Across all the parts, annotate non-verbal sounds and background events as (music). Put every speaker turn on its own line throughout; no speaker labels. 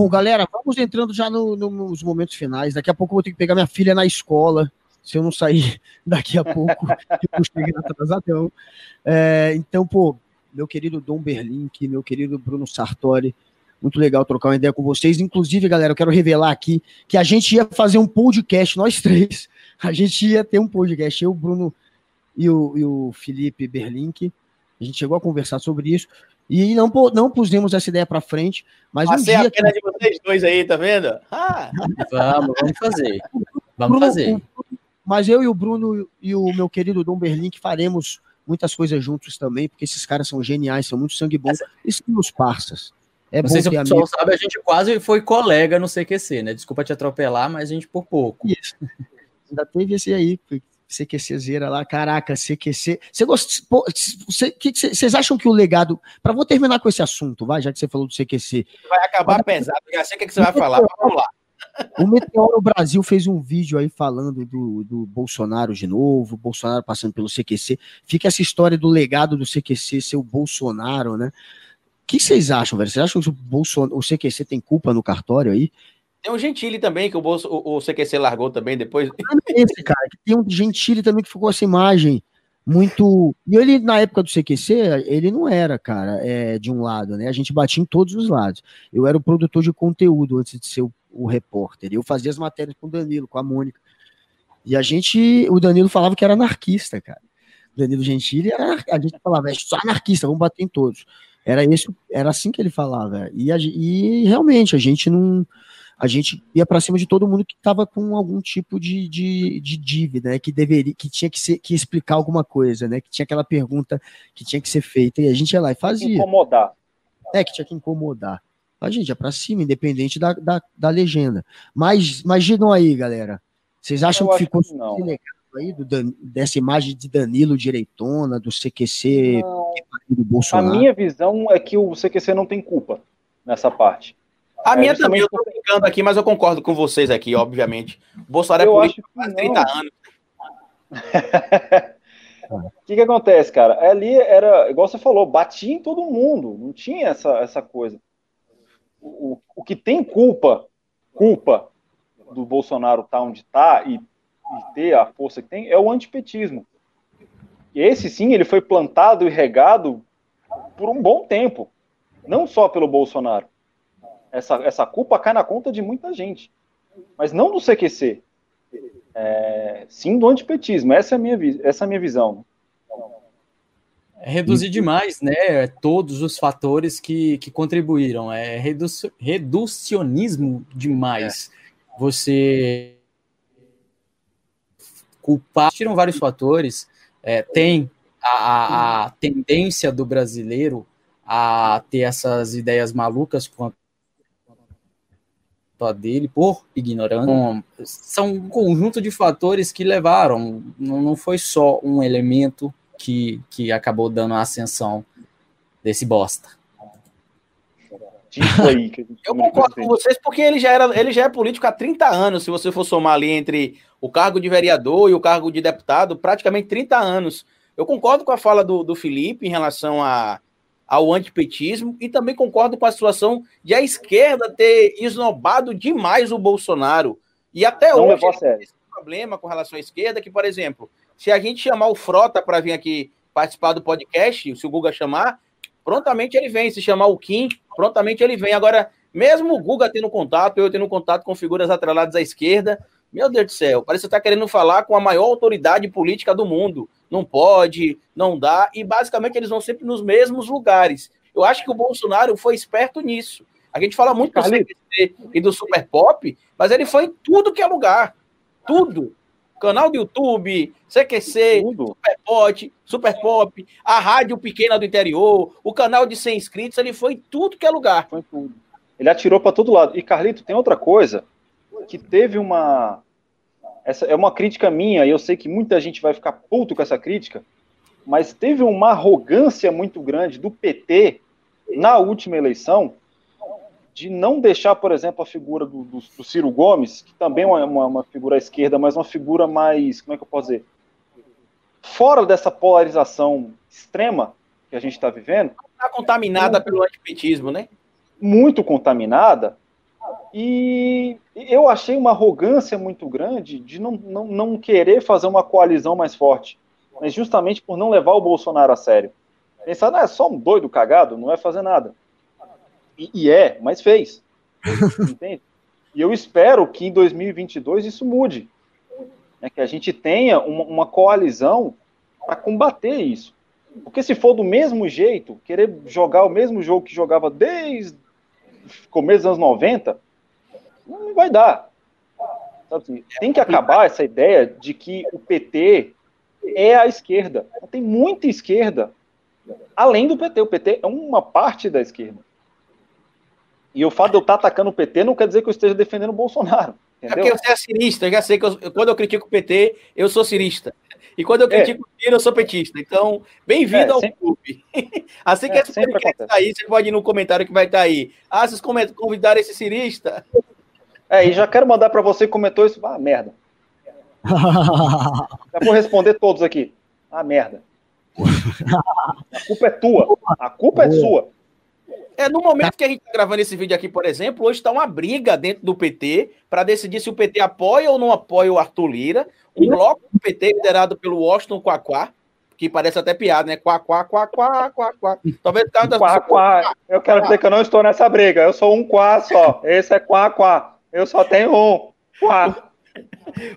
bom, galera, vamos entrando já no, no, nos momentos finais. Daqui a pouco eu vou ter que pegar minha filha na escola, se eu não sair (laughs) daqui a pouco, eu cheguei atrasadão. É, então, pô, meu querido Dom Berlink, meu querido Bruno Sartori, muito legal trocar uma ideia com vocês. Inclusive, galera, eu quero revelar aqui que a gente ia fazer um podcast, nós três. (laughs) A gente ia ter um podcast, eu, Bruno e o, e o Felipe Berlink. A gente chegou a conversar sobre isso. E não, não pusemos essa ideia para frente, mas
Passei um dia... a pena de vocês dois aí, tá vendo? Ah.
Vamos, vamos fazer. Vamos Bruno, fazer.
Mas eu e o Bruno e o meu querido Dom Berlink faremos muitas coisas juntos também, porque esses caras são geniais, são muito sangue bom. E são os parças.
É não sei se o pessoal amigo. sabe, a gente quase foi colega no CQC, né? Desculpa te atropelar, mas a gente por pouco. Isso. (laughs)
Ainda teve esse aí, CQCzeira lá, caraca, CQC. Você gosta, vocês acham que o legado. Para vou terminar com esse assunto, vai, já que você falou do CQC.
Vai acabar Mas, pesado, já sei o que, você vai falar. Vamos lá.
O Meteoro Brasil fez um vídeo aí falando do, do Bolsonaro de novo, Bolsonaro passando pelo CQC. Fica essa história do legado do CQC ser o Bolsonaro, né? que vocês acham, velho? Vocês acham que o, Bolsonaro, o CQC tem culpa no cartório aí?
Tem um Gentili também, que o, Bolso, o, o CQC largou também depois. (laughs)
Esse, cara, tem um Gentili também que ficou essa imagem muito. E ele, na época do CQC, ele não era, cara, é, de um lado, né? A gente batia em todos os lados. Eu era o produtor de conteúdo antes de ser o, o repórter. Eu fazia as matérias com o Danilo, com a Mônica. E a gente, o Danilo falava que era anarquista, cara. Danilo Gentili era, a gente falava, é só anarquista, vamos bater em todos. Era isso, era assim que ele falava. E, a, e realmente a gente não, a gente ia para cima de todo mundo que estava com algum tipo de, de, de, dívida, né, que deveria, que tinha que, ser, que explicar alguma coisa, né, que tinha aquela pergunta que tinha que ser feita e a gente ia lá e fazia.
Incomodar.
É que tinha que incomodar. A gente ia para cima, independente da, da, da, legenda. Mas, mas digam aí, galera. Vocês acham Eu que ficou que legal aí do, dessa imagem de Danilo direitona, do CQC não,
do Bolsonaro? A minha visão é que o CQC não tem culpa nessa parte.
A é, minha também, eu tô brincando aqui, mas eu concordo com vocês aqui, obviamente. O Bolsonaro é é político há 30 anos.
O (laughs) que, que acontece, cara? Ali era, igual você falou, batia em todo mundo, não tinha essa, essa coisa. O, o, o que tem culpa, culpa do Bolsonaro estar tá onde está e e ter a força que tem é o antipetismo. E esse sim, ele foi plantado e regado por um bom tempo, não só pelo Bolsonaro. Essa, essa culpa cai na conta de muita gente, mas não do CQC, é, sim do antipetismo. Essa é a minha, essa é a minha visão.
É reduzir demais, né? Todos os fatores que, que contribuíram. É redu reducionismo demais. É. Você culpar. Tiram vários fatores. É, tem a, a, tendência do brasileiro a ter essas ideias malucas quanto a dele por ignorância. São um conjunto de fatores que levaram, não, não foi só um elemento que, que acabou dando a ascensão desse bosta.
Aí, eu concordo com vocês, porque ele já, era, ele já é político há 30 anos, se você for somar ali entre o cargo de vereador e o cargo de deputado, praticamente 30 anos. Eu concordo com a fala do, do Felipe em relação a, ao antipetismo e também concordo com a situação de a esquerda ter esnobado demais o Bolsonaro. E até Não hoje esse problema com relação à esquerda, que, por exemplo, se a gente chamar o Frota para vir aqui participar do podcast, se o Guga chamar, prontamente ele vem. Se chamar o Kim, prontamente ele vem. Agora, mesmo o Guga tendo contato, eu tendo contato com figuras atreladas à esquerda, meu Deus do céu, parece que você está querendo falar com a maior autoridade política do mundo. Não pode, não dá, e basicamente eles vão sempre nos mesmos lugares. Eu acho que o Bolsonaro foi esperto nisso. A gente fala muito do CQC e do Super Pop, mas ele foi em tudo que é lugar. Tudo canal do YouTube, CQC, Superpot, Super Pop, a rádio pequena do interior, o canal de 100 inscritos, ele foi em tudo que é lugar. Foi tudo.
Ele atirou para todo lado. E Carlito, tem outra coisa que teve uma essa é uma crítica minha e eu sei que muita gente vai ficar puto com essa crítica, mas teve uma arrogância muito grande do PT na última eleição de não deixar, por exemplo, a figura do, do, do Ciro Gomes, que também é uma, uma, figura à esquerda, mas uma figura mais, como é que eu posso dizer, fora dessa polarização extrema que a gente está vivendo.
Está contaminada pelo antipetismo, né?
Muito contaminada, E eu achei uma arrogância muito grande de não, não, não querer fazer uma coalizão mais forte, mas justamente por não levar o Bolsonaro a sério. Pensar, não, é só um doido cagado, não vai fazer nada. E, e é, mas fez. (laughs) Entende? E eu espero que em 2022 isso mude. Né, que a gente tenha uma, uma coalizão para combater isso. Porque se for do mesmo jeito, querer jogar o mesmo jogo que jogava desde começo dos anos 90, não vai dar. Assim, tem que acabar essa ideia de que o PT é a esquerda. Tem muita esquerda além do PT. O PT é uma parte da esquerda. E o fato de eu estar atacando o PT não quer dizer que eu esteja defendendo o Bolsonaro.
Entendeu? É porque você é cirista, eu já sei que eu, quando eu critico o PT, eu sou cirista. E quando eu é. critico é. o Ciro, eu sou petista. Então, bem-vindo é, ao sempre... clube. (laughs) assim que é, esse podcast sair, você pode ir no comentário que vai estar aí. Ah, vocês convidaram esse cirista?
É, e já quero mandar para você que comentou isso. Ah, merda. (laughs) já vou responder todos aqui. Ah, merda. A culpa é tua. A culpa é sua.
É, no momento que a gente está gravando esse vídeo aqui, por exemplo, hoje está uma briga dentro do PT para decidir se o PT apoia ou não apoia o Arthur Lira. Um bloco do PT liderado pelo Washington Quaquá, que parece até piada, né? Quá, quá, quá, quá, quá, quá.
Talvez cara quá, quá. Eu quero dizer que eu não estou nessa briga. Eu sou um quá só. Esse é quá, quá. Eu só tenho um. Quá.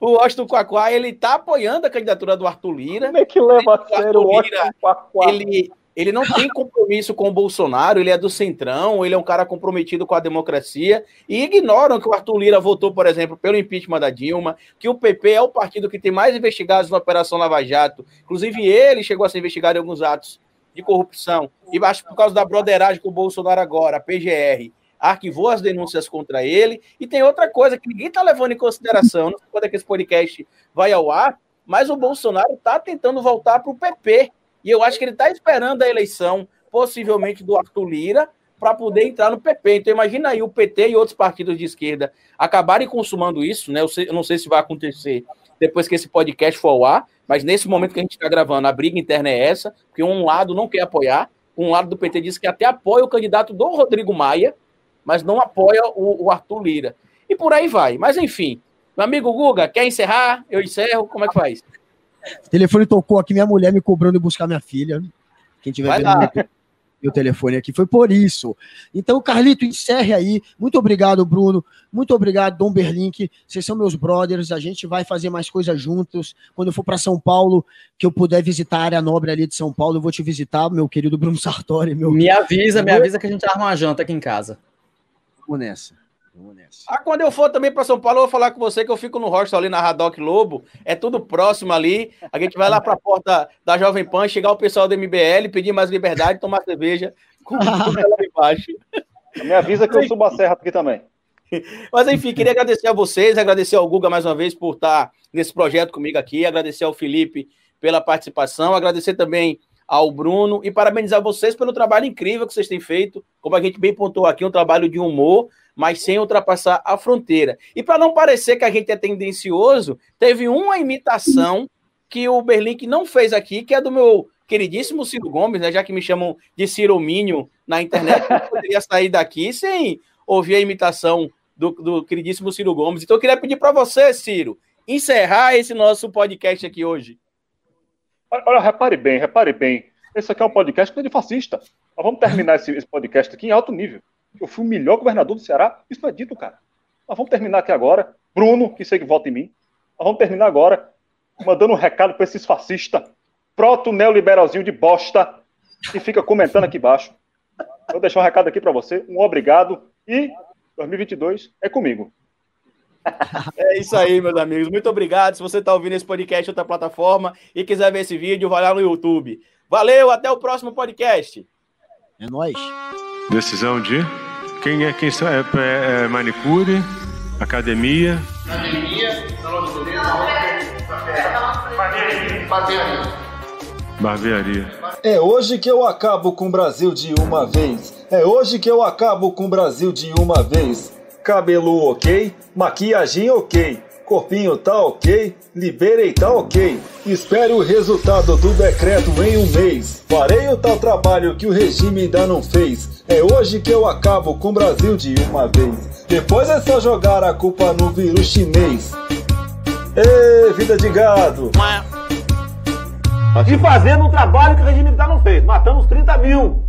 O Washington Quaquá, ele tá apoiando a candidatura do Arthur Lira.
Como é que leva a sério o Washington
Quaquá? Ele, ele não tem compromisso com o Bolsonaro, ele é do Centrão, ele é um cara comprometido com a democracia e ignoram que o Arthur Lira votou, por exemplo, pelo impeachment da Dilma, que o PP é o partido que tem mais investigados na Operação Lava Jato. Inclusive, ele chegou a ser investigado em alguns atos de corrupção. E acho por causa da broderagem com o Bolsonaro agora, a PGR, arquivou as denúncias contra ele. E tem outra coisa que ninguém está levando em consideração, não sei quando é que esse podcast vai ao ar, mas o Bolsonaro está tentando voltar para o PP. E eu acho que ele está esperando a eleição, possivelmente do Arthur Lira, para poder entrar no PP. Então imagina aí o PT e outros partidos de esquerda acabarem consumando isso, né? Eu, sei, eu não sei se vai acontecer depois que esse podcast for ao ar, mas nesse momento que a gente está gravando, a briga interna é essa, porque um lado não quer apoiar, um lado do PT diz que até apoia o candidato do Rodrigo Maia, mas não apoia o, o Arthur Lira. E por aí vai. Mas enfim, meu amigo Guga, quer encerrar? Eu encerro, como é que faz?
O telefone tocou aqui, minha mulher me cobrando de buscar minha filha. Quem tiver Vai vendo meu, meu, telefone aqui foi por isso. Então, Carlito, encerre aí. Muito obrigado, Bruno. Muito obrigado, Dom Berlink. Vocês são meus brothers. A gente vai fazer mais coisas juntos. Quando eu for para São Paulo, que eu puder visitar a área nobre ali de São Paulo, eu vou te visitar, meu querido Bruno Sartori. Meu...
Me avisa, me avisa que a gente arma uma janta aqui em casa.
Vamos nessa.
Vamos nessa. Ah, quando eu for também para São Paulo, eu vou falar com você que eu fico no hostel ali na Radoc Lobo. É tudo próximo ali. A gente vai lá para a porta da Jovem Pan, chegar o pessoal do MBL, pedir mais liberdade, tomar cerveja com (laughs) ela embaixo.
Me avisa que eu subo a serra aqui também.
Mas enfim, queria agradecer a vocês, agradecer ao Guga mais uma vez por estar nesse projeto comigo aqui, agradecer ao Felipe pela participação, agradecer também ao Bruno e parabenizar vocês pelo trabalho incrível que vocês têm feito, como a gente bem pontuou aqui, um trabalho de humor, mas sem ultrapassar a fronteira. E para não parecer que a gente é tendencioso, teve uma imitação que o Berlink não fez aqui, que é do meu queridíssimo Ciro Gomes, né, já que me chamam de Ciro Mínio na internet, eu poderia sair daqui sem ouvir a imitação do, do queridíssimo Ciro Gomes. Então eu queria pedir para você, Ciro, encerrar esse nosso podcast aqui hoje.
Olha, repare bem, repare bem. Esse aqui é um podcast de fascista. Mas vamos terminar esse, esse, podcast aqui em alto nível. Eu fui o melhor governador do Ceará. Isso não é dito, cara. Mas vamos terminar aqui agora. Bruno, que sei que vota em mim. Mas vamos terminar agora mandando um recado para esses fascistas. Proto neoliberalzinho de bosta que fica comentando aqui embaixo. Vou deixar um recado aqui para você. Um obrigado e 2022 é comigo. (laughs)
É isso aí, meus amigos. Muito obrigado. Se você está ouvindo esse podcast em outra plataforma e quiser ver esse vídeo, vai lá no YouTube. Valeu, até o próximo podcast.
É nóis.
Decisão de quem é quem é, é, é manicure, academia. Academia, salão de
beleza, barbearia. É hoje que eu acabo com o Brasil de uma vez. É hoje que eu acabo com o Brasil de uma vez. Cabelo ok, maquiagem ok Corpinho tá ok, liberei tá ok. Espere o resultado do decreto em um mês. Farei o tal trabalho que o regime ainda não fez. É hoje que eu acabo com o Brasil de uma vez. Depois é só jogar a culpa no vírus chinês. Ê, vida de gado!
E fazendo um trabalho que o regime ainda não fez. Matamos 30 mil.